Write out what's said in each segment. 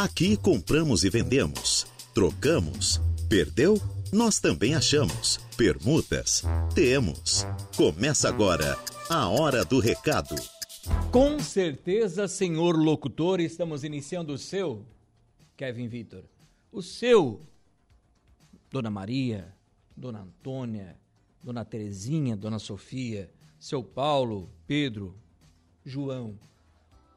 Aqui compramos e vendemos, trocamos, perdeu? Nós também achamos. Permutas? Temos. Começa agora a Hora do Recado. Com certeza, senhor locutor, estamos iniciando o seu, Kevin Vitor. O seu, Dona Maria, Dona Antônia, Dona Terezinha, Dona Sofia, seu Paulo, Pedro, João.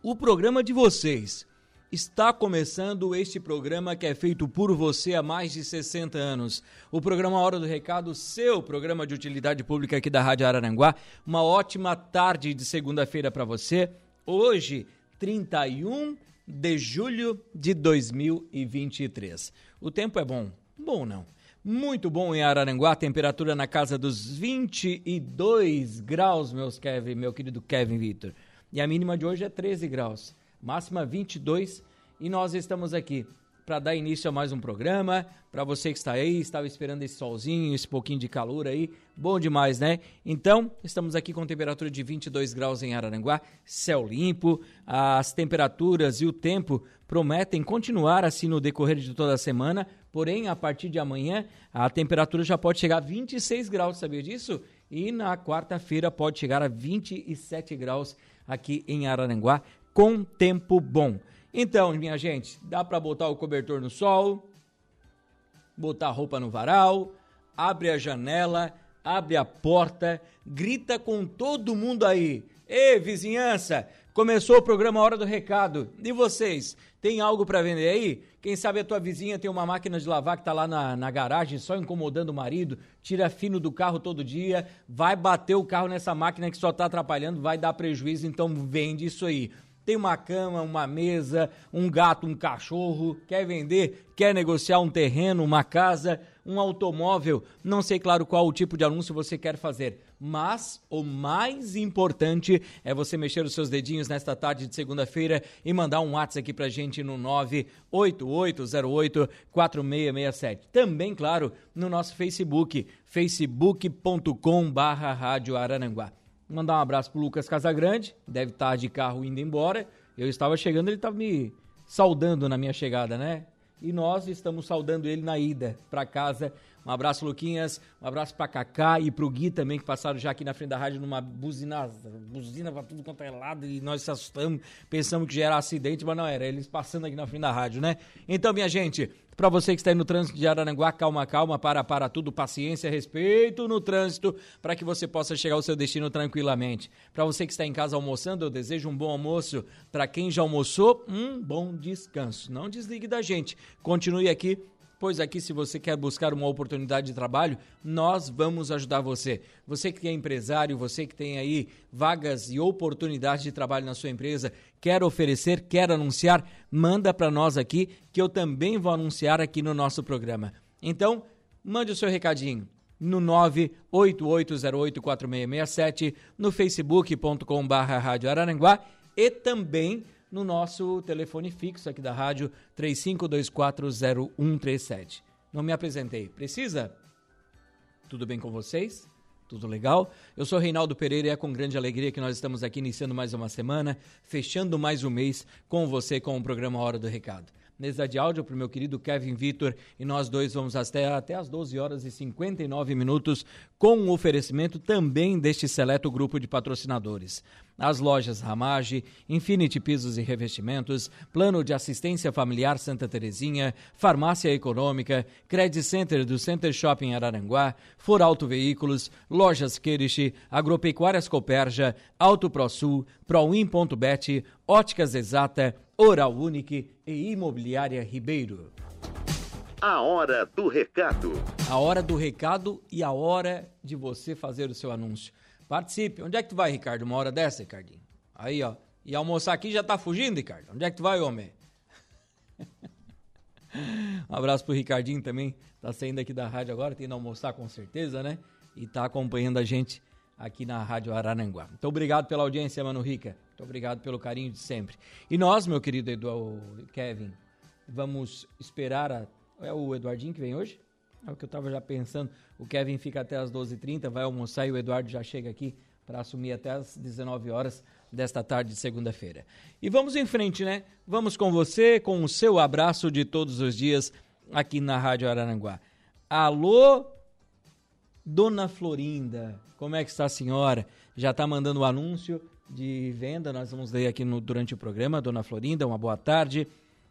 O programa de vocês Está começando este programa que é feito por você há mais de 60 anos. O programa Hora do Recado, seu programa de utilidade pública aqui da Rádio Araranguá. Uma ótima tarde de segunda-feira para você. Hoje, 31 de julho de 2023. O tempo é bom? Bom não. Muito bom em Araranguá, temperatura na casa dos 22 graus, meus Kevin, meu querido Kevin Vitor. E a mínima de hoje é 13 graus máxima 22, e nós estamos aqui para dar início a mais um programa. Para você que está aí, estava esperando esse solzinho, esse pouquinho de calor aí, bom demais, né? Então, estamos aqui com temperatura de 22 graus em Araranguá, céu limpo. As temperaturas e o tempo prometem continuar assim no decorrer de toda a semana, porém, a partir de amanhã, a temperatura já pode chegar a 26 graus, sabia disso? E na quarta-feira pode chegar a 27 graus aqui em Araranguá, com tempo bom. Então, minha gente, dá para botar o cobertor no sol, botar a roupa no varal, abre a janela, abre a porta, grita com todo mundo aí. Ei, vizinhança, começou o programa Hora do Recado. E vocês, tem algo para vender aí? Quem sabe a tua vizinha tem uma máquina de lavar que tá lá na, na garagem, só incomodando o marido, tira fino do carro todo dia, vai bater o carro nessa máquina que só tá atrapalhando, vai dar prejuízo, então vende isso aí tem uma cama, uma mesa, um gato, um cachorro, quer vender, quer negociar um terreno, uma casa, um automóvel, não sei claro qual o tipo de anúncio você quer fazer, mas o mais importante é você mexer os seus dedinhos nesta tarde de segunda-feira e mandar um WhatsApp aqui pra gente no 988084667. Também, claro, no nosso Facebook, facebook.com barra Rádio Araranguá. Mandar um abraço pro Lucas Casagrande, deve estar tá de carro indo embora. Eu estava chegando, ele estava me saudando na minha chegada, né? E nós estamos saudando ele na ida para casa. Um abraço, Luquinhas. Um abraço para Cacá e pro Gui também, que passaram já aqui na frente da rádio numa buzina, buzina pra tudo quanto é lado. E nós se assustamos, pensamos que já era acidente, mas não era. Eles passando aqui na frente da rádio, né? Então, minha gente, para você que está aí no trânsito de Araranguá, calma, calma, para, para tudo, paciência, respeito no trânsito, para que você possa chegar ao seu destino tranquilamente. Para você que está em casa almoçando, eu desejo um bom almoço. Para quem já almoçou, um bom descanso. Não desligue da gente. Continue aqui pois aqui, se você quer buscar uma oportunidade de trabalho, nós vamos ajudar você. Você que é empresário, você que tem aí vagas e oportunidades de trabalho na sua empresa, quer oferecer, quer anunciar, manda para nós aqui, que eu também vou anunciar aqui no nosso programa. Então, mande o seu recadinho no 988084667, no Araranguá e também no nosso telefone fixo aqui da rádio 35240137. Não me apresentei. Precisa? Tudo bem com vocês? Tudo legal? Eu sou Reinaldo Pereira e é com grande alegria que nós estamos aqui iniciando mais uma semana, fechando mais um mês com você com o programa Hora do Recado mesa de áudio para o meu querido Kevin Vitor e nós dois vamos até, até as 12 horas e 59 minutos com o um oferecimento também deste seleto grupo de patrocinadores. As lojas Ramage, Infinity Pisos e Revestimentos, Plano de Assistência Familiar Santa Terezinha, Farmácia Econômica, Credit Center do Center Shopping Araranguá, For Auto Veículos, Lojas Queriche, Agropecuárias Coperja, Auto ProSul, Proin.bet, Óticas Exata, Oral Unique e Imobiliária Ribeiro. A hora do recado. A hora do recado e a hora de você fazer o seu anúncio. Participe. Onde é que tu vai, Ricardo? Uma hora dessa, Ricardinho? Aí, ó. E almoçar aqui já tá fugindo, Ricardo? Onde é que tu vai, homem? um abraço pro Ricardinho também. Tá saindo aqui da rádio agora, tem que almoçar com certeza, né? E tá acompanhando a gente aqui na Rádio Araranguá. Muito obrigado pela audiência, Mano Rica. Muito obrigado pelo carinho de sempre. E nós, meu querido Eduardo, Kevin, vamos esperar a... É o Eduardinho que vem hoje? É o que eu estava já pensando. O Kevin fica até as 12h30, vai almoçar e o Eduardo já chega aqui para assumir até as 19 horas desta tarde de segunda-feira. E vamos em frente, né? Vamos com você, com o seu abraço de todos os dias aqui na Rádio Araranguá. Alô, Dona Florinda, como é que está a senhora? Já está mandando o anúncio de venda, nós vamos ler aqui no, durante o programa. Dona Florinda, uma boa tarde.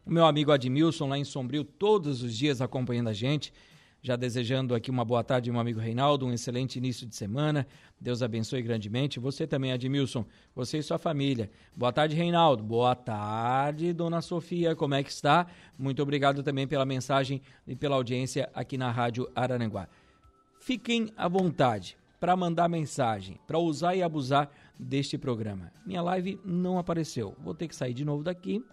O meu amigo Admilson, lá em Sombrio, todos os dias acompanhando a gente. Já desejando aqui uma boa tarde, meu amigo Reinaldo, um excelente início de semana. Deus abençoe grandemente. Você também, Admilson, você e sua família. Boa tarde, Reinaldo. Boa tarde, dona Sofia. Como é que está? Muito obrigado também pela mensagem e pela audiência aqui na Rádio Araranguá. Fiquem à vontade para mandar mensagem, para usar e abusar deste programa. Minha live não apareceu. Vou ter que sair de novo daqui,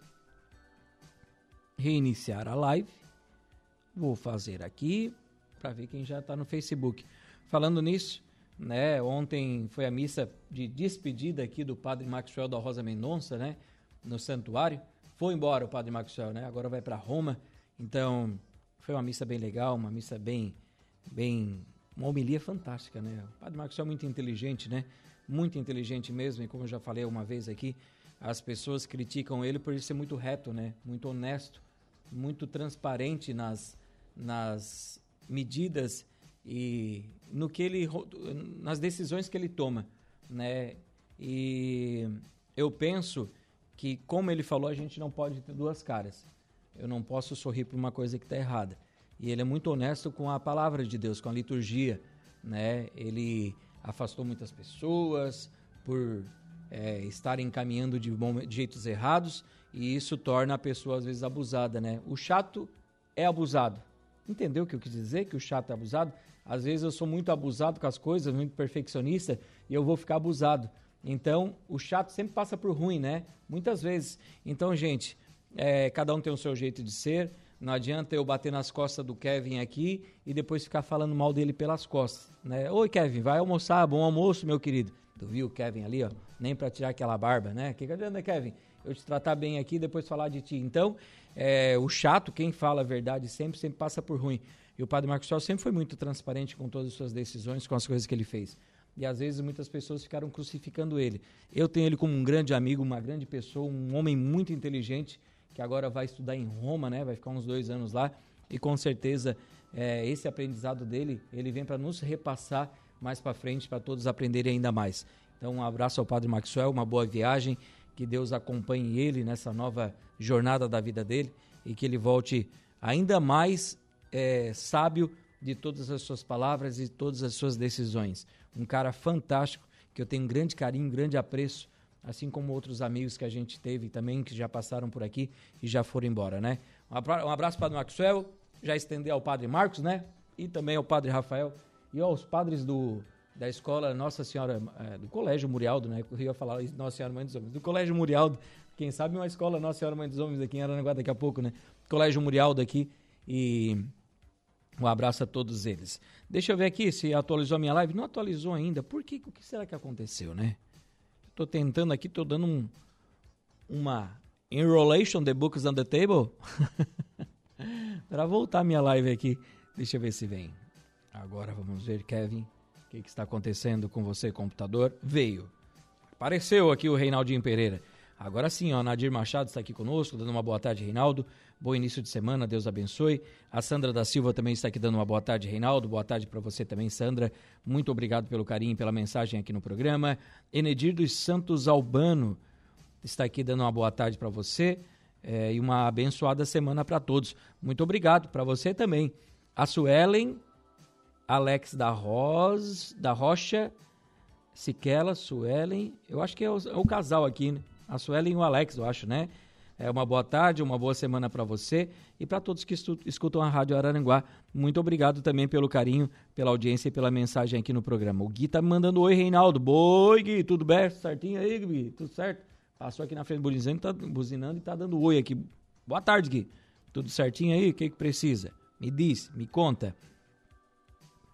reiniciar a live Vou fazer aqui para ver quem já está no Facebook. Falando nisso, né? Ontem foi a missa de despedida aqui do Padre Maxwell da Rosa Mendonça, né? No santuário. Foi embora o Padre Maxwell, né? Agora vai para Roma. Então, foi uma missa bem legal, uma missa bem, bem, uma homilia fantástica, né? O Padre Maxwell é muito inteligente, né? Muito inteligente mesmo. E como eu já falei uma vez aqui, as pessoas criticam ele por ele ser muito reto, né? Muito honesto, muito transparente nas nas medidas e no que ele nas decisões que ele toma, né? E eu penso que como ele falou, a gente não pode ter duas caras. Eu não posso sorrir por uma coisa que está errada. E ele é muito honesto com a palavra de Deus, com a liturgia, né? Ele afastou muitas pessoas por é, estarem caminhando de, bom, de jeitos errados e isso torna a pessoa às vezes abusada, né? O chato é abusado, Entendeu o que eu quis dizer? Que o chato é abusado? Às vezes eu sou muito abusado com as coisas, muito perfeccionista, e eu vou ficar abusado. Então, o chato sempre passa por ruim, né? Muitas vezes. Então, gente, é, cada um tem o seu jeito de ser. Não adianta eu bater nas costas do Kevin aqui e depois ficar falando mal dele pelas costas, né? Oi, Kevin, vai almoçar, bom almoço, meu querido. Tu viu o Kevin ali, ó? Nem para tirar aquela barba, né? Que adianta, Kevin? Eu te tratar bem aqui e depois falar de ti. Então, é, o chato, quem fala a verdade sempre, sempre passa por ruim. E o padre Marcos Sol sempre foi muito transparente com todas as suas decisões, com as coisas que ele fez. E às vezes muitas pessoas ficaram crucificando ele. Eu tenho ele como um grande amigo, uma grande pessoa, um homem muito inteligente, que agora vai estudar em Roma, né? Vai ficar uns dois anos lá. E com certeza é, esse aprendizado dele, ele vem para nos repassar mais para frente, para todos aprenderem ainda mais. Então, um abraço ao Padre Maxwell, uma boa viagem, que Deus acompanhe ele nessa nova jornada da vida dele e que ele volte ainda mais é, sábio de todas as suas palavras e todas as suas decisões. Um cara fantástico que eu tenho um grande carinho, um grande apreço, assim como outros amigos que a gente teve também que já passaram por aqui e já foram embora, né? Um abraço para o Maxwell, já estender ao Padre Marcos, né? E também ao Padre Rafael e aos padres do da escola Nossa Senhora, é, do Colégio Murialdo, né? Eu ia falar Nossa Senhora Mãe dos Homens, do Colégio Murialdo, quem sabe uma escola Nossa Senhora Mãe dos Homens aqui em Aranaguá daqui a pouco, né? Colégio Murialdo aqui e um abraço a todos eles. Deixa eu ver aqui se atualizou a minha live. Não atualizou ainda. Por que? O que será que aconteceu, né? Estou tentando aqui, estou dando um, uma enrolation the books on the table para voltar minha live aqui. Deixa eu ver se vem. Agora vamos ver, Kevin. Que, que, está acontecendo com você, computador? Veio. Apareceu aqui o Reinaldinho Pereira. Agora sim, ó, Nadir Machado está aqui conosco, dando uma boa tarde, Reinaldo. Bom início de semana, Deus abençoe. A Sandra da Silva também está aqui dando uma boa tarde, Reinaldo. Boa tarde para você também, Sandra. Muito obrigado pelo carinho e pela mensagem aqui no programa. Enedir dos Santos Albano está aqui dando uma boa tarde para você é, e uma abençoada semana para todos. Muito obrigado para você também. A Suelen Alex da Rosa, da Rocha, Siquela, Suelen, eu acho que é o, é o, casal aqui, né? A Suelen e o Alex, eu acho, né? É uma boa tarde, uma boa semana para você e para todos que escutam a Rádio Araranguá. Muito obrigado também pelo carinho, pela audiência e pela mensagem aqui no programa. O Gui tá me mandando oi, Reinaldo. Boi, Gui, tudo bem? Certinho aí, Gui? Tudo certo? Passou aqui na frente buzinando, tá, buzinando e tá dando oi aqui. Boa tarde, Gui. Tudo certinho aí? O que que precisa? Me diz, me conta.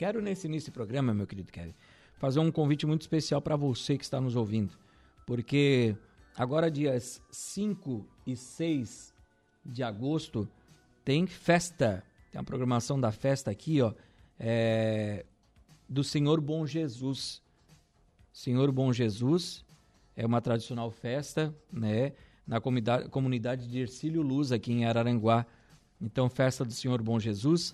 Quero, nesse início do programa, meu querido Kevin, fazer um convite muito especial para você que está nos ouvindo. Porque agora, dias 5 e 6 de agosto, tem festa. Tem a programação da festa aqui, ó. É, do Senhor Bom Jesus. Senhor Bom Jesus, é uma tradicional festa, né? Na comunidade, comunidade de Ercílio Luz, aqui em Araranguá. Então, festa do Senhor Bom Jesus.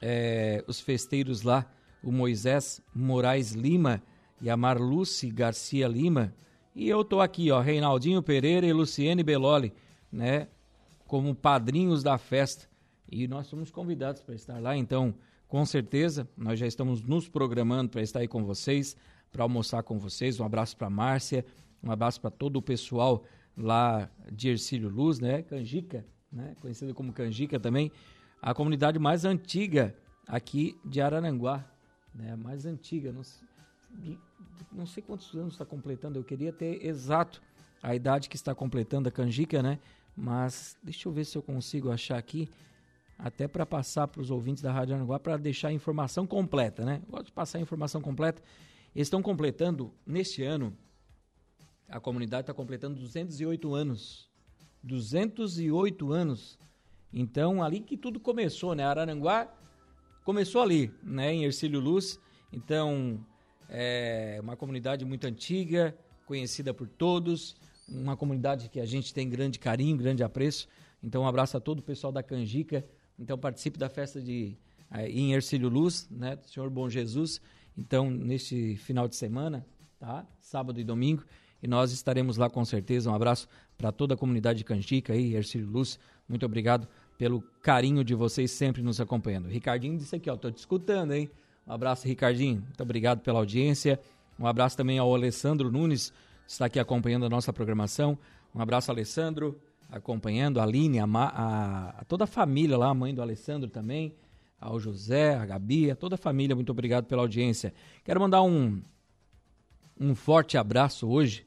É, os festeiros lá, o Moisés Moraes Lima e a Marluce Garcia Lima. E eu tô aqui, ó, Reinaldinho Pereira e Luciene Beloli, né? Como padrinhos da festa. E nós somos convidados para estar lá, então, com certeza, nós já estamos nos programando para estar aí com vocês, para almoçar com vocês. Um abraço para Márcia, um abraço para todo o pessoal lá de Ercílio Luz, né? Canjica, né? Conhecido como Canjica também, a comunidade mais antiga aqui de Araranguá, né? Mais antiga, não sei, não sei quantos anos está completando, eu queria ter exato a idade que está completando a Canjica, né? Mas deixa eu ver se eu consigo achar aqui, até para passar para os ouvintes da Rádio Aranguá, para deixar a informação completa, né? Gosto de passar a informação completa. Eles estão completando, neste ano, a comunidade está completando 208 anos. 208 anos. Então, ali que tudo começou, né? Araranguá começou ali, né? Em Ercílio Luz. Então, é uma comunidade muito antiga, conhecida por todos, uma comunidade que a gente tem grande carinho, grande apreço. Então, um abraço a todo o pessoal da Canjica. Então, participe da festa de em Ercílio Luz, né? Do Senhor Bom Jesus. Então, neste final de semana, tá? Sábado e domingo. E nós estaremos lá com certeza. Um abraço para toda a comunidade de Canjica aí, Ercílio Luz. Muito obrigado pelo carinho de vocês sempre nos acompanhando. Ricardinho disse aqui, ó, tô te escutando, hein? Um abraço, Ricardinho. Muito obrigado pela audiência. Um abraço também ao Alessandro Nunes, que está aqui acompanhando a nossa programação. Um abraço, Alessandro, acompanhando a Aline, a, a, a toda a família lá, a mãe do Alessandro também, ao José, a Gabi, a toda a família. Muito obrigado pela audiência. Quero mandar um, um forte abraço hoje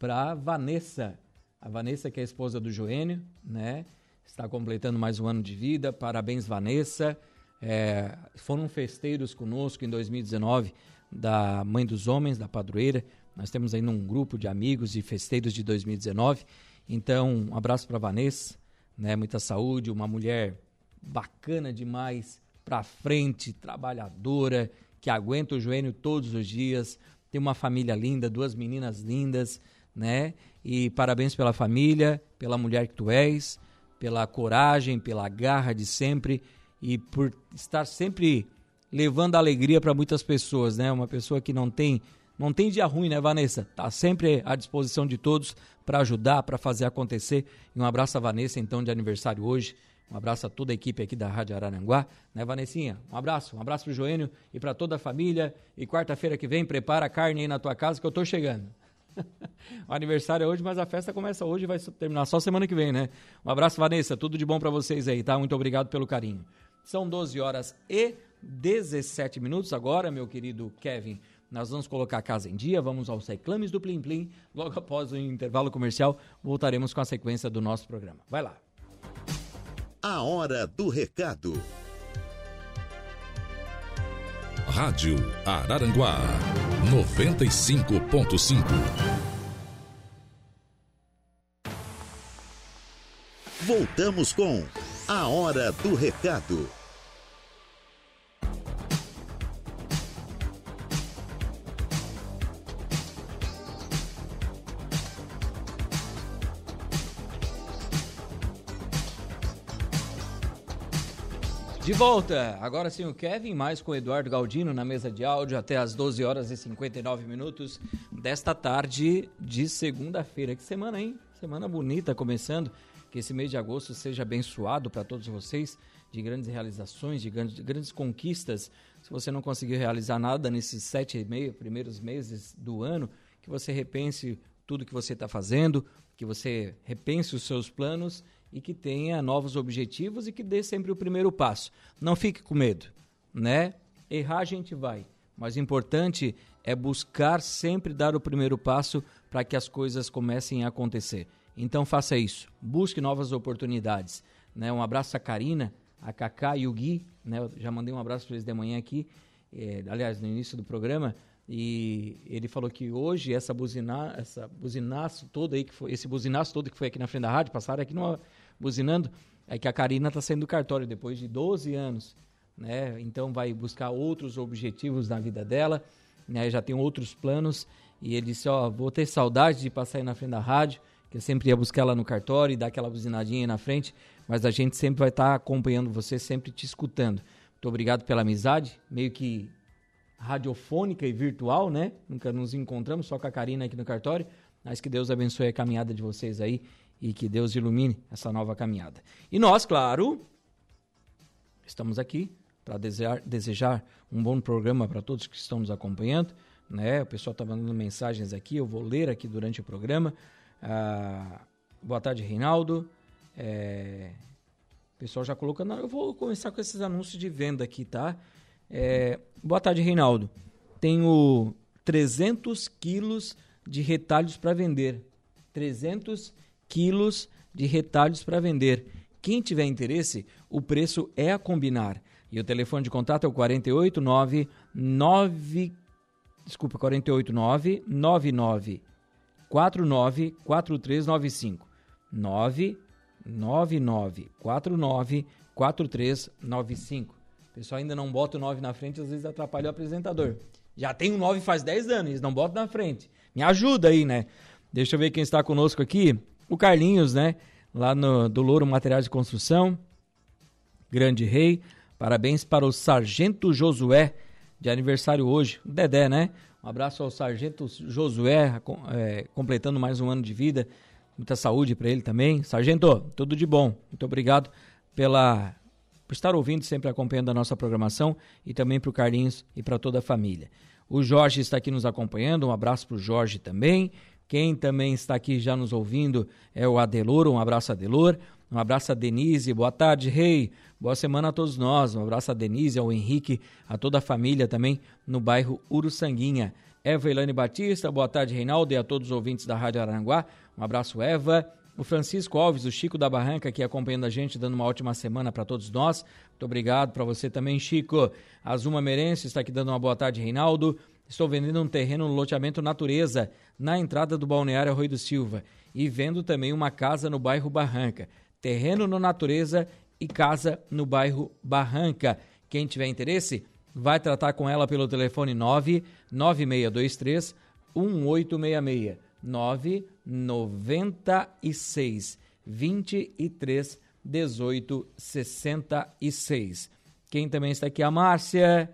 para Vanessa. A Vanessa, que é a esposa do Joênio, né? Está completando mais um ano de vida. Parabéns, Vanessa. É, foram festeiros conosco em 2019 da Mãe dos Homens, da Padroeira. Nós temos aí um grupo de amigos e festeiros de 2019. Então, um abraço para Vanessa, né? Muita saúde, uma mulher bacana demais, para frente, trabalhadora, que aguenta o joelho todos os dias, tem uma família linda, duas meninas lindas, né? E parabéns pela família, pela mulher que tu és, pela coragem, pela garra de sempre e por estar sempre levando alegria para muitas pessoas, né? Uma pessoa que não tem não tem dia ruim, né, Vanessa? Tá sempre à disposição de todos para ajudar, para fazer acontecer. E um abraço a Vanessa, então, de aniversário hoje. Um abraço a toda a equipe aqui da Rádio Araranguá, né, Vanessinha? Um abraço, um abraço pro Joênio e para toda a família. E quarta-feira que vem, prepara a carne aí na tua casa que eu tô chegando. o aniversário é hoje, mas a festa começa hoje e vai terminar só semana que vem, né? Um abraço, Vanessa. Tudo de bom para vocês aí, tá? Muito obrigado pelo carinho. São 12 horas e 17 minutos agora, meu querido Kevin. Nós vamos colocar a casa em dia, vamos aos reclames do Plim Plim. Logo após o intervalo comercial, voltaremos com a sequência do nosso programa. Vai lá. A hora do recado. Rádio Araranguá 95.5. Voltamos com A Hora do Recado. De volta, agora sim o Kevin, mais com o Eduardo Galdino na mesa de áudio até as 12 horas e 59 minutos desta tarde de segunda-feira. Que semana, hein? Semana bonita começando. Que esse mês de agosto seja abençoado para todos vocês, de grandes realizações, de grandes, de grandes conquistas. Se você não conseguiu realizar nada nesses sete e meio primeiros meses do ano, que você repense tudo que você está fazendo, que você repense os seus planos e que tenha novos objetivos e que dê sempre o primeiro passo. Não fique com medo, né? Errar a gente vai, mas o importante é buscar sempre dar o primeiro passo para que as coisas comecem a acontecer. Então faça isso, busque novas oportunidades. Né? Um abraço a Karina, a Cacá e o Gui, né? Eu já mandei um abraço para eles de manhã aqui, é, aliás, no início do programa, e ele falou que hoje essa buzina, essa buzinaço todo aí que foi, esse buzinaço todo que foi aqui na frente da rádio, passaram aqui numa buzinando, é que a Karina está saindo do cartório depois de 12 anos, né? Então vai buscar outros objetivos na vida dela, né? Já tem outros planos E ele disse, ó, vou ter saudade de passar aí na frente da rádio, que eu sempre ia buscar ela no cartório e dar aquela buzinadinha aí na frente, mas a gente sempre vai estar tá acompanhando você, sempre te escutando. Muito obrigado pela amizade, meio que radiofônica e virtual, né? Nunca nos encontramos, só com a Karina aqui no cartório, mas que Deus abençoe a caminhada de vocês aí e que Deus ilumine essa nova caminhada. E nós, claro, estamos aqui para desejar, desejar um bom programa para todos que estão nos acompanhando. Né? O pessoal está mandando mensagens aqui, eu vou ler aqui durante o programa. Ah, boa tarde, Reinaldo. É, o pessoal já colocando. Eu vou começar com esses anúncios de venda aqui, tá? É, boa tarde, Reinaldo. Tenho 300 quilos de retalhos para vender. 300 quilos de retalhos para vender. Quem tiver interesse, o preço é a combinar. E o telefone de contato é o 489 9 desculpa, 489 99 49 4395 999 49 4395. O pessoal ainda não bota o 9 na frente, às vezes atrapalha o apresentador. Já tem o 9 faz 10 anos, eles não botam na frente. Me ajuda aí, né? Deixa eu ver quem está conosco aqui. O Carlinhos, né? Lá no, do Louro Materiais de Construção. Grande Rei. Parabéns para o Sargento Josué, de aniversário hoje. Dedé, né? Um abraço ao Sargento Josué, é, completando mais um ano de vida. Muita saúde para ele também. Sargento, tudo de bom. Muito obrigado pela por estar ouvindo, sempre acompanhando a nossa programação e também para o Carlinhos e para toda a família. O Jorge está aqui nos acompanhando, um abraço para o Jorge também. Quem também está aqui já nos ouvindo é o Adelor, um abraço Adelor. Um abraço a Denise, boa tarde, Rei. Boa semana a todos nós. Um abraço a Denise, ao Henrique, a toda a família também no bairro Uruçanguinha. Eva Elane Batista, boa tarde, Reinaldo, e a todos os ouvintes da Rádio Aranguá. Um abraço, Eva. O Francisco Alves, o Chico da Barranca, aqui acompanhando a gente, dando uma ótima semana para todos nós. Muito obrigado para você também, Chico. Azuma Merense está aqui dando uma boa tarde, Reinaldo. Estou vendendo um terreno no loteamento Natureza, na entrada do Balneário Arroio do Silva. E vendo também uma casa no bairro Barranca terreno no Natureza e casa no bairro Barranca. Quem tiver interesse, vai tratar com ela pelo telefone 99623 1866 996 23 18 66. Quem também está aqui? A Márcia,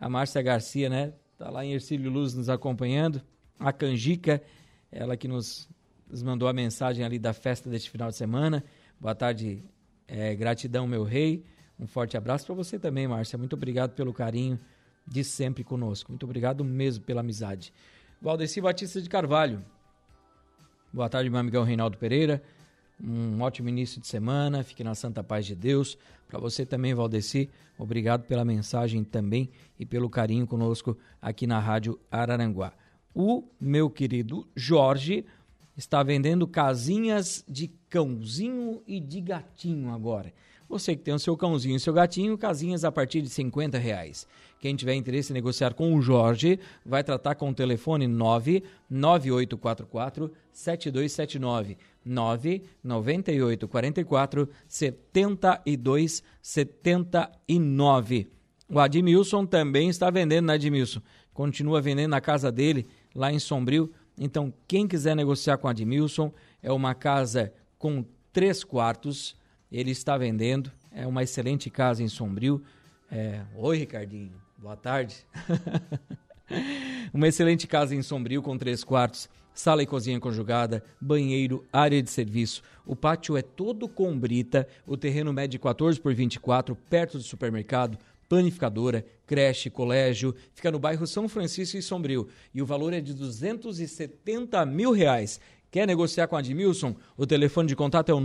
a Márcia Garcia, né? Está lá em Ercílio Luz nos acompanhando. A Canjica, ela que nos, nos mandou a mensagem ali da festa deste final de semana. Boa tarde, é, gratidão, meu rei. Um forte abraço para você também, Márcia. Muito obrigado pelo carinho de sempre conosco. Muito obrigado mesmo pela amizade. Valdeci Batista de Carvalho. Boa tarde, meu amigão Reinaldo Pereira. Um ótimo início de semana. Fique na santa paz de Deus. Para você também, Valdeci, obrigado pela mensagem também e pelo carinho conosco aqui na Rádio Araranguá. O meu querido Jorge está vendendo casinhas de cãozinho e de gatinho agora. Você que tem o seu cãozinho e seu gatinho, casinhas a partir de 50 reais. Quem tiver interesse em negociar com o Jorge, vai tratar com o telefone 99844 7279 99844 7279. O Admilson também está vendendo, né, Admilson? Continua vendendo na casa dele, lá em Sombrio. Então, quem quiser negociar com o Admilson, é uma casa com três quartos. Ele está vendendo. É uma excelente casa em Sombrio. É... Oi, Ricardinho. Boa tarde. uma excelente casa em Sombrio com três quartos, sala e cozinha conjugada, banheiro, área de serviço. O pátio é todo com brita, o terreno mede 14 por 24, perto do supermercado, panificadora, creche, colégio. Fica no bairro São Francisco e Sombrio. E o valor é de 270 mil reais. Quer negociar com a Admilson? O telefone de contato é o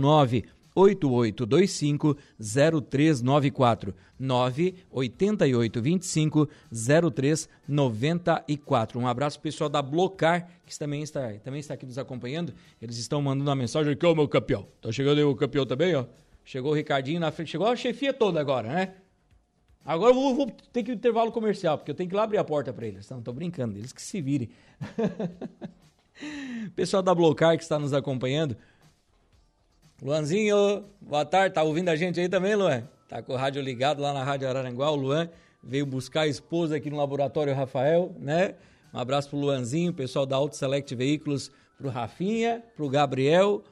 98825 0394 98825 0394. Um abraço pessoal da Blocar, que também está, também está aqui nos acompanhando. Eles estão mandando uma mensagem aqui, ô meu campeão. Tá chegando aí o campeão também, ó. Chegou o Ricardinho na frente, chegou a chefia toda agora, né? Agora eu vou, vou ter que intervalo comercial, porque eu tenho que lá abrir a porta para eles. Não, tô brincando, eles que se virem. Pessoal da Blocar que está nos acompanhando. Luanzinho, boa tarde. Tá ouvindo a gente aí também, Luan? Tá com o rádio ligado lá na Rádio Araranguá. O Luan veio buscar a esposa aqui no laboratório Rafael, né? Um abraço pro Luanzinho, pessoal da Auto Select Veículos, pro Rafinha, pro Gabriel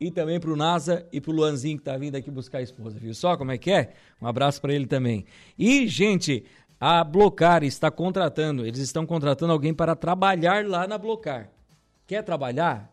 e também pro NASA e pro Luanzinho que tá vindo aqui buscar a esposa, viu só como é que é? Um abraço para ele também. E, gente, a Blocar está contratando, eles estão contratando alguém para trabalhar lá na Blocar. Quer trabalhar?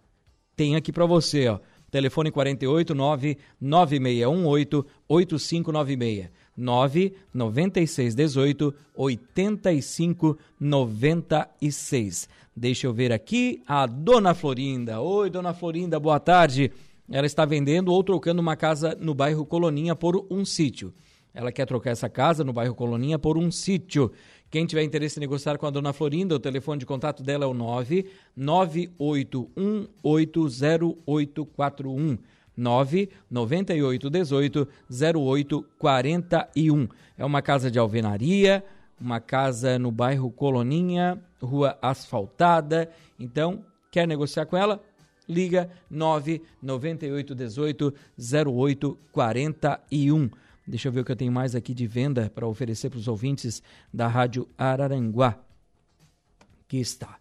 Tem aqui para você, ó. Telefone 48 9 9618 8596. 9 96 18 85 96. Deixa eu ver aqui a Dona Florinda. Oi, Dona Florinda, boa tarde. Ela está vendendo ou trocando uma casa no bairro Coloninha por um sítio. Ela quer trocar essa casa no bairro Coloninha por um sítio. Quem tiver interesse em negociar com a dona Florinda, o telefone de contato dela é o 998180841. 99818 0841. É uma casa de alvenaria, uma casa no bairro Coloninha, rua asfaltada. Então, quer negociar com ela? Liga 99818 0841. Deixa eu ver o que eu tenho mais aqui de venda para oferecer para os ouvintes da Rádio Araranguá. Aqui está.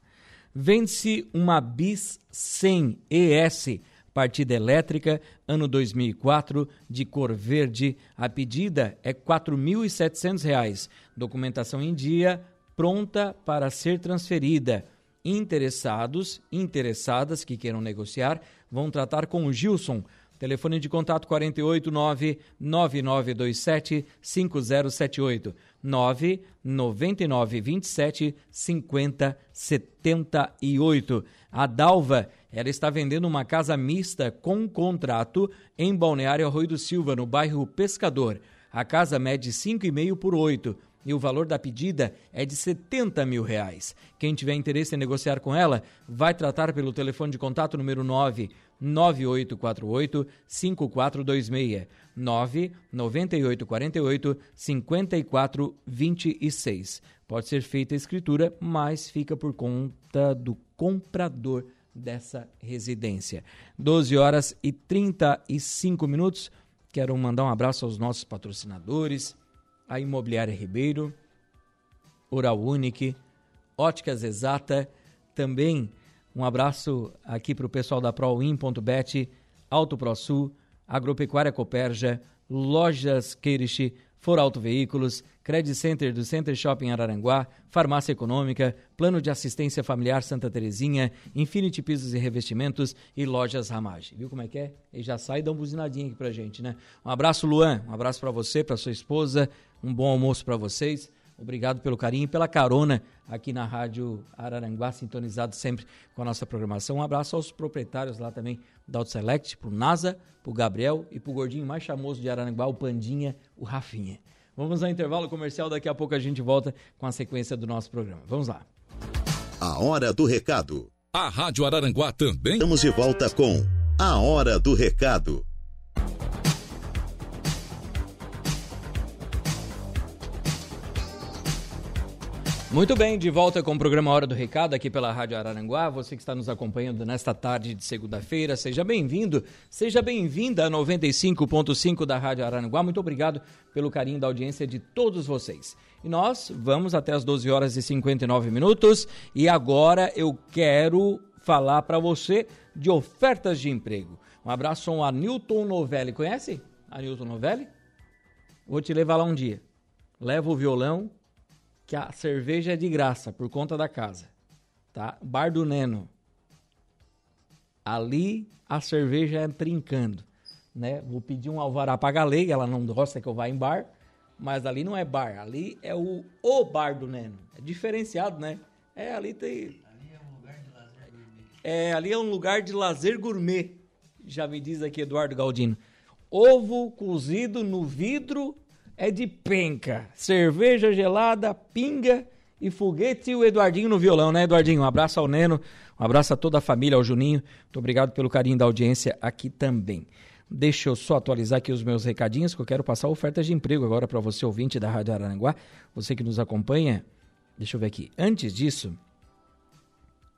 Vence uma Bis 100 ES, partida elétrica, ano 2004, de cor verde. A pedida é R$ 4.700. Documentação em dia, pronta para ser transferida. Interessados, interessadas que queiram negociar, vão tratar com o Gilson Telefone de contato 489 9927 5078 999 27 50 78. A Dalva, ela está vendendo uma casa mista com contrato em Balneário Arroio do Silva, no bairro Pescador. A casa mede 5,5 por 8 e o valor da pedida é de 70 mil reais. Quem tiver interesse em negociar com ela, vai tratar pelo telefone de contato número 9 9848 5426 99848 5426. Pode ser feita a escritura, mas fica por conta do comprador dessa residência. 12 horas e 35 minutos. Quero mandar um abraço aos nossos patrocinadores, a Imobiliária Ribeiro, Oral Unique, Óticas Exata, também um abraço aqui para o pessoal da ProWin.bet, Auto ProSul, Agropecuária Coperja, Lojas Queiriche, For Auto Veículos, Credit Center do Center Shopping Araranguá, Farmácia Econômica, Plano de Assistência Familiar Santa Terezinha, Infinity Pisos e Revestimentos e Lojas Ramage. Viu como é que é? E já sai e dá uma buzinadinha aqui pra gente, né? Um abraço, Luan. Um abraço para você, para sua esposa. Um bom almoço para vocês. Obrigado pelo carinho e pela carona aqui na Rádio Araranguá, sintonizado sempre com a nossa programação. Um abraço aos proprietários lá também da Auto Select, pro NASA, pro Gabriel e pro gordinho mais chamoso de Araranguá, o Pandinha, o Rafinha. Vamos ao intervalo comercial, daqui a pouco a gente volta com a sequência do nosso programa. Vamos lá. A hora do recado. A Rádio Araranguá também. Estamos de volta com A Hora do Recado. Muito bem, de volta com o programa Hora do Recado aqui pela Rádio Araranguá. Você que está nos acompanhando nesta tarde de segunda-feira, seja bem-vindo, seja bem-vinda a 95.5 da Rádio Araranguá. Muito obrigado pelo carinho da audiência de todos vocês. E nós vamos até as 12 horas e 59 minutos e agora eu quero falar para você de ofertas de emprego. Um abraço ao Anilton Novelli. Conhece Anilton Novelli? Vou te levar lá um dia. Leva o violão que a cerveja é de graça por conta da casa, tá? Bar do Neno. Ali a cerveja é trincando, né? Vou pedir um alvará para galei, ela não gosta que eu vá em bar, mas ali não é bar, ali é o o bar do Neno. É diferenciado, né? É, ali tem Ali é um lugar de lazer gourmet. É, ali é um lugar de lazer gourmet. Já me diz aqui Eduardo Galdino. Ovo cozido no vidro é de penca. Cerveja gelada, pinga e foguete e o Eduardinho no violão, né, Eduardinho? Um abraço ao Neno, um abraço a toda a família, ao Juninho. Muito obrigado pelo carinho da audiência aqui também. Deixa eu só atualizar aqui os meus recadinhos, que eu quero passar ofertas de emprego agora para você, ouvinte da Rádio Aranguá, você que nos acompanha. Deixa eu ver aqui. Antes disso,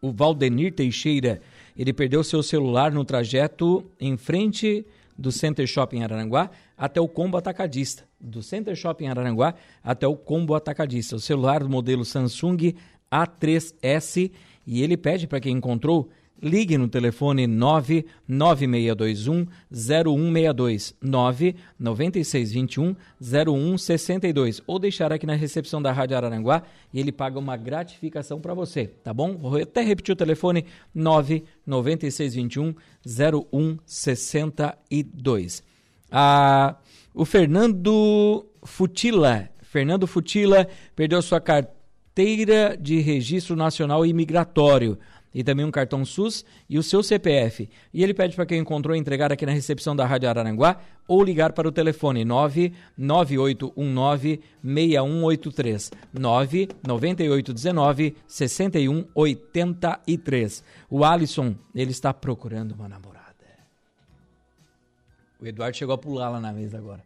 o Valdenir Teixeira, ele perdeu seu celular no trajeto em frente do Center Shopping Araranguá até o combo atacadista. Do Center Shopping Araranguá até o combo atacadista. O celular do modelo Samsung A3S e ele pede para quem encontrou Ligue no telefone 99621 0162 99621 0162 ou deixar aqui na recepção da Rádio Araranguá e ele paga uma gratificação para você, tá bom? Vou até repetir o telefone 99621 0162. Ah, o Fernando Futila, Fernando Futila perdeu sua carteira de registro nacional imigratório e também um cartão SUS e o seu CPF. E ele pede para quem encontrou entregar aqui na recepção da Rádio Araranguá ou ligar para o telefone 99819 6183 99819 6183. O Alisson, ele está procurando uma namorada. O Eduardo chegou a pular lá na mesa agora,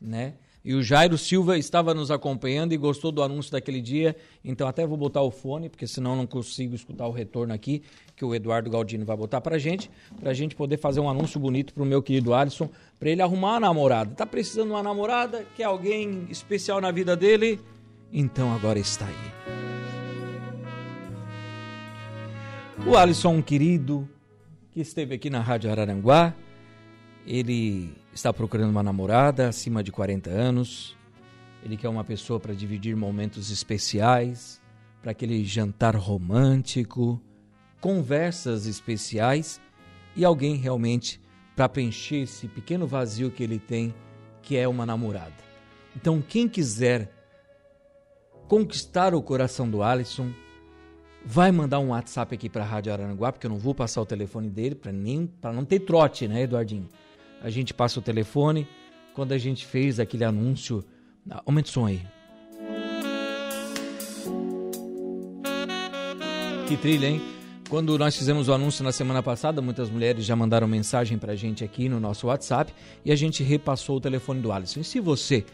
né? E o Jairo Silva estava nos acompanhando e gostou do anúncio daquele dia. Então até vou botar o fone, porque senão não consigo escutar o retorno aqui, que o Eduardo Galdino vai botar pra gente, pra gente poder fazer um anúncio bonito pro meu querido Alisson, para ele arrumar uma namorada. Tá precisando de uma namorada? Quer alguém especial na vida dele? Então agora está aí. O Alisson, querido, que esteve aqui na Rádio Araranguá, ele está procurando uma namorada acima de 40 anos. Ele quer uma pessoa para dividir momentos especiais, para aquele jantar romântico, conversas especiais e alguém realmente para preencher esse pequeno vazio que ele tem, que é uma namorada. Então, quem quiser conquistar o coração do Alisson, vai mandar um WhatsApp aqui para a Rádio Aranguá, porque eu não vou passar o telefone dele para nem para não ter trote, né, Eduardinho? A gente passa o telefone. Quando a gente fez aquele anúncio, aumenta o som aí. Que trilha, hein? Quando nós fizemos o anúncio na semana passada, muitas mulheres já mandaram mensagem pra gente aqui no nosso WhatsApp e a gente repassou o telefone do Alisson. E se você,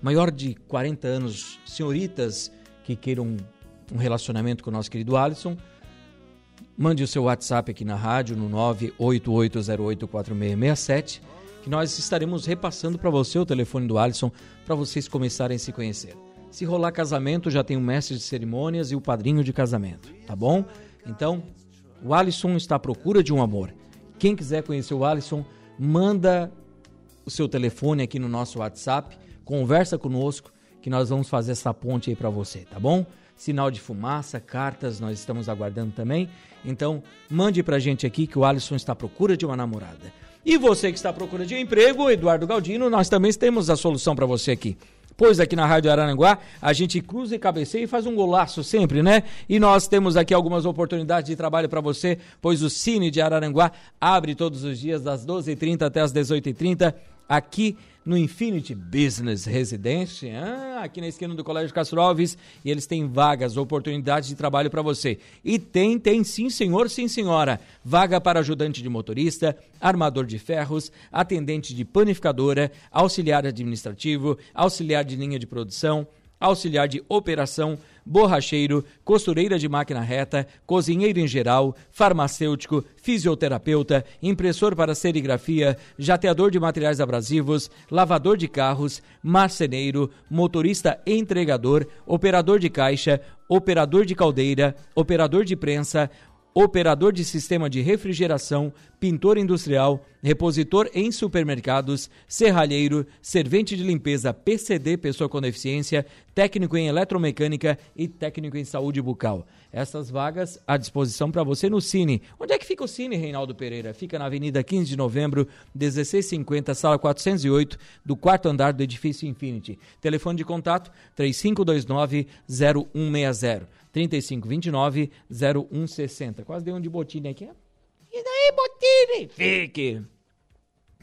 maior de 40 anos, senhoritas que queiram um relacionamento com o nosso querido Alisson, Mande o seu WhatsApp aqui na rádio no 988084667, que nós estaremos repassando para você o telefone do Alisson para vocês começarem a se conhecer. Se rolar casamento, já tem o mestre de cerimônias e o padrinho de casamento, tá bom? Então, o Alisson está à procura de um amor. Quem quiser conhecer o Alisson, manda o seu telefone aqui no nosso WhatsApp, conversa conosco que nós vamos fazer essa ponte aí para você, tá bom? Sinal de fumaça, cartas, nós estamos aguardando também. Então, mande pra gente aqui que o Alisson está à procura de uma namorada. E você que está à procura de um emprego, Eduardo Galdino, nós também temos a solução para você aqui. Pois aqui na Rádio Araranguá, a gente cruza e cabeceia e faz um golaço sempre, né? E nós temos aqui algumas oportunidades de trabalho para você, pois o Cine de Araranguá abre todos os dias das 12h30 até as 18h30 aqui no Infinity Business Residence, ah, aqui na esquina do Colégio Castro Alves, e eles têm vagas, oportunidades de trabalho para você. E tem, tem sim, senhor, sim, senhora. Vaga para ajudante de motorista, armador de ferros, atendente de panificadora, auxiliar administrativo, auxiliar de linha de produção, auxiliar de operação, borracheiro, costureira de máquina reta, cozinheiro em geral, farmacêutico, fisioterapeuta, impressor para serigrafia, jateador de materiais abrasivos, lavador de carros, marceneiro, motorista entregador, operador de caixa, operador de caldeira, operador de prensa, operador de sistema de refrigeração, pintor industrial, repositor em supermercados, serralheiro, servente de limpeza PCD, pessoa com deficiência, técnico em eletromecânica e técnico em saúde bucal. Essas vagas à disposição para você no Cine. Onde é que fica o Cine, Reinaldo Pereira? Fica na Avenida 15 de Novembro, 1650, sala 408, do quarto andar do edifício Infinity. Telefone de contato 3529 0160. 3529 0160. Quase dei um de botina aqui. E daí, Botini? Fique!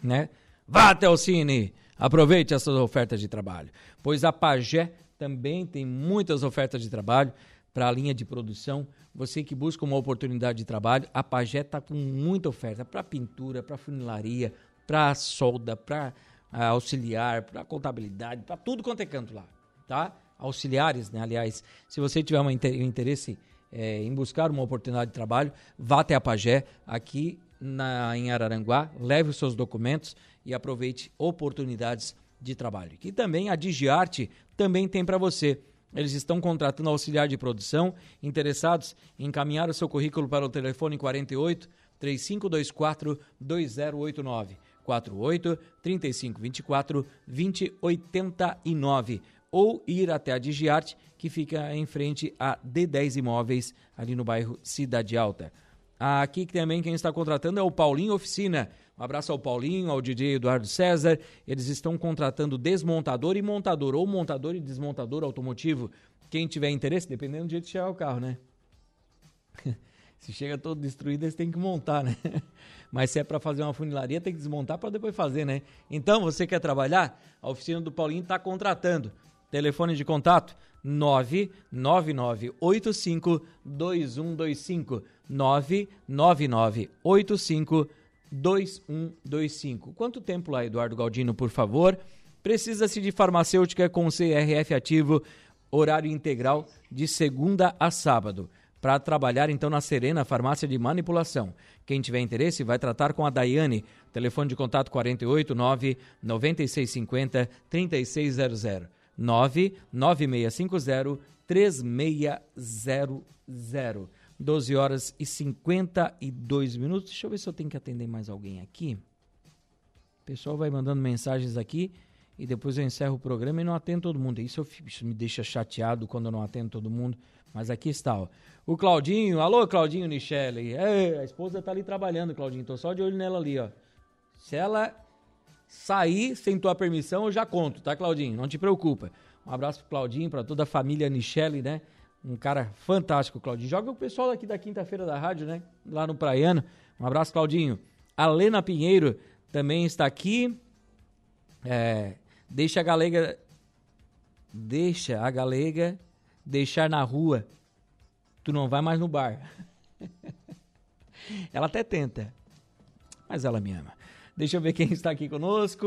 Né? Vá até o Cine! Aproveite essas ofertas de trabalho, pois a Pagé também tem muitas ofertas de trabalho para a linha de produção. Você que busca uma oportunidade de trabalho, a Pagé está com muita oferta para pintura, para funilaria, para solda, para ah, auxiliar, para contabilidade, para tudo quanto é canto lá, tá? Auxiliares, né? Aliás, se você tiver um interesse é, em buscar uma oportunidade de trabalho, vá até a Pagé, aqui na, em Araranguá, leve os seus documentos e aproveite oportunidades de trabalho. E também a Digiarte também tem para você. Eles estão contratando auxiliar de produção. Interessados em encaminhar o seu currículo para o telefone 48 3524 2089. 48 3524 2089 ou ir até a Digiarte, que fica em frente a D10 Imóveis, ali no bairro Cidade Alta. Aqui também quem está contratando é o Paulinho Oficina. Um abraço ao Paulinho, ao DJ Eduardo César. Eles estão contratando desmontador e montador, ou montador e desmontador automotivo. Quem tiver interesse, dependendo do jeito que chegar o carro, né? se chega todo destruído, eles têm que montar, né? Mas se é para fazer uma funilaria, tem que desmontar para depois fazer, né? Então, você quer trabalhar? A oficina do Paulinho está contratando. Telefone de contato 99985 2125 99985 2125. Quanto tempo lá, Eduardo Galdino, por favor? Precisa-se de farmacêutica com CRF ativo, horário integral de segunda a sábado. Para trabalhar então na Serena Farmácia de Manipulação. Quem tiver interesse vai tratar com a Daiane. Telefone de contato 489 9650 3600. 99650 3600. 12 horas e 52 minutos. Deixa eu ver se eu tenho que atender mais alguém aqui. O pessoal vai mandando mensagens aqui e depois eu encerro o programa e não atendo todo mundo. Isso, eu, isso me deixa chateado quando eu não atendo todo mundo. Mas aqui está, ó. O Claudinho, alô Claudinho Nichelle. a esposa tá ali trabalhando, Claudinho. Tô só de olho nela ali, ó. Se ela sair sem tua permissão, eu já conto, tá, Claudinho? Não te preocupa. Um abraço pro Claudinho, para toda a família Nichelle, né? Um cara fantástico, Claudinho. Joga o pessoal aqui da quinta-feira da rádio, né? Lá no Praiano. Um abraço, Claudinho. A Lena Pinheiro também está aqui. É, deixa a galega. Deixa a galega deixar na rua. Tu não vai mais no bar. ela até tenta. Mas ela me ama. Deixa eu ver quem está aqui conosco.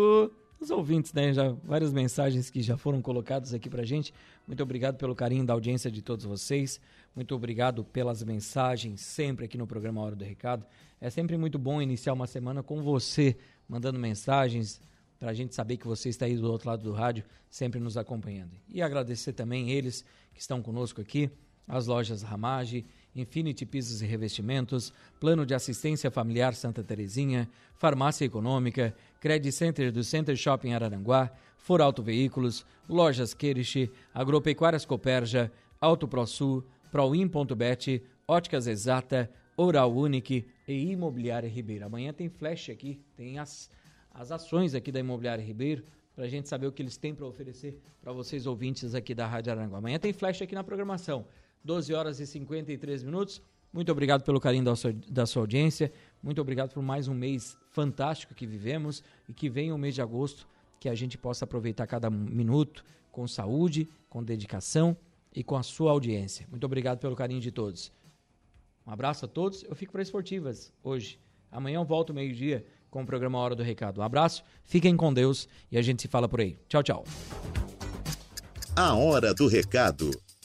Os ouvintes, né? Já, várias mensagens que já foram colocadas aqui pra gente. Muito obrigado pelo carinho da audiência de todos vocês. Muito obrigado pelas mensagens sempre aqui no programa Hora do Recado. É sempre muito bom iniciar uma semana com você, mandando mensagens para a gente saber que você está aí do outro lado do rádio, sempre nos acompanhando. E agradecer também eles que estão conosco aqui, as lojas Ramage, Infinity Pisos e Revestimentos, Plano de Assistência Familiar Santa Terezinha, Farmácia Econômica, Credit Center do Center Shopping Araranguá, For Auto Veículos, Lojas Queriche, Agropecuárias Coperja, Auto ProSul, Proin.bet, Óticas Exata, Oral Unique e Imobiliária Ribeiro. Amanhã tem flash aqui, tem as, as ações aqui da Imobiliária Ribeiro, para a gente saber o que eles têm para oferecer para vocês ouvintes aqui da Rádio Aranguá. Amanhã tem flash aqui na programação. 12 horas e 53 minutos. Muito obrigado pelo carinho da sua, da sua audiência. Muito obrigado por mais um mês fantástico que vivemos e que venha o mês de agosto, que a gente possa aproveitar cada minuto com saúde, com dedicação e com a sua audiência. Muito obrigado pelo carinho de todos. Um abraço a todos. Eu fico para esportivas hoje. Amanhã eu volto meio-dia com o programa Hora do Recado. Um abraço, fiquem com Deus e a gente se fala por aí. Tchau, tchau. A Hora do Recado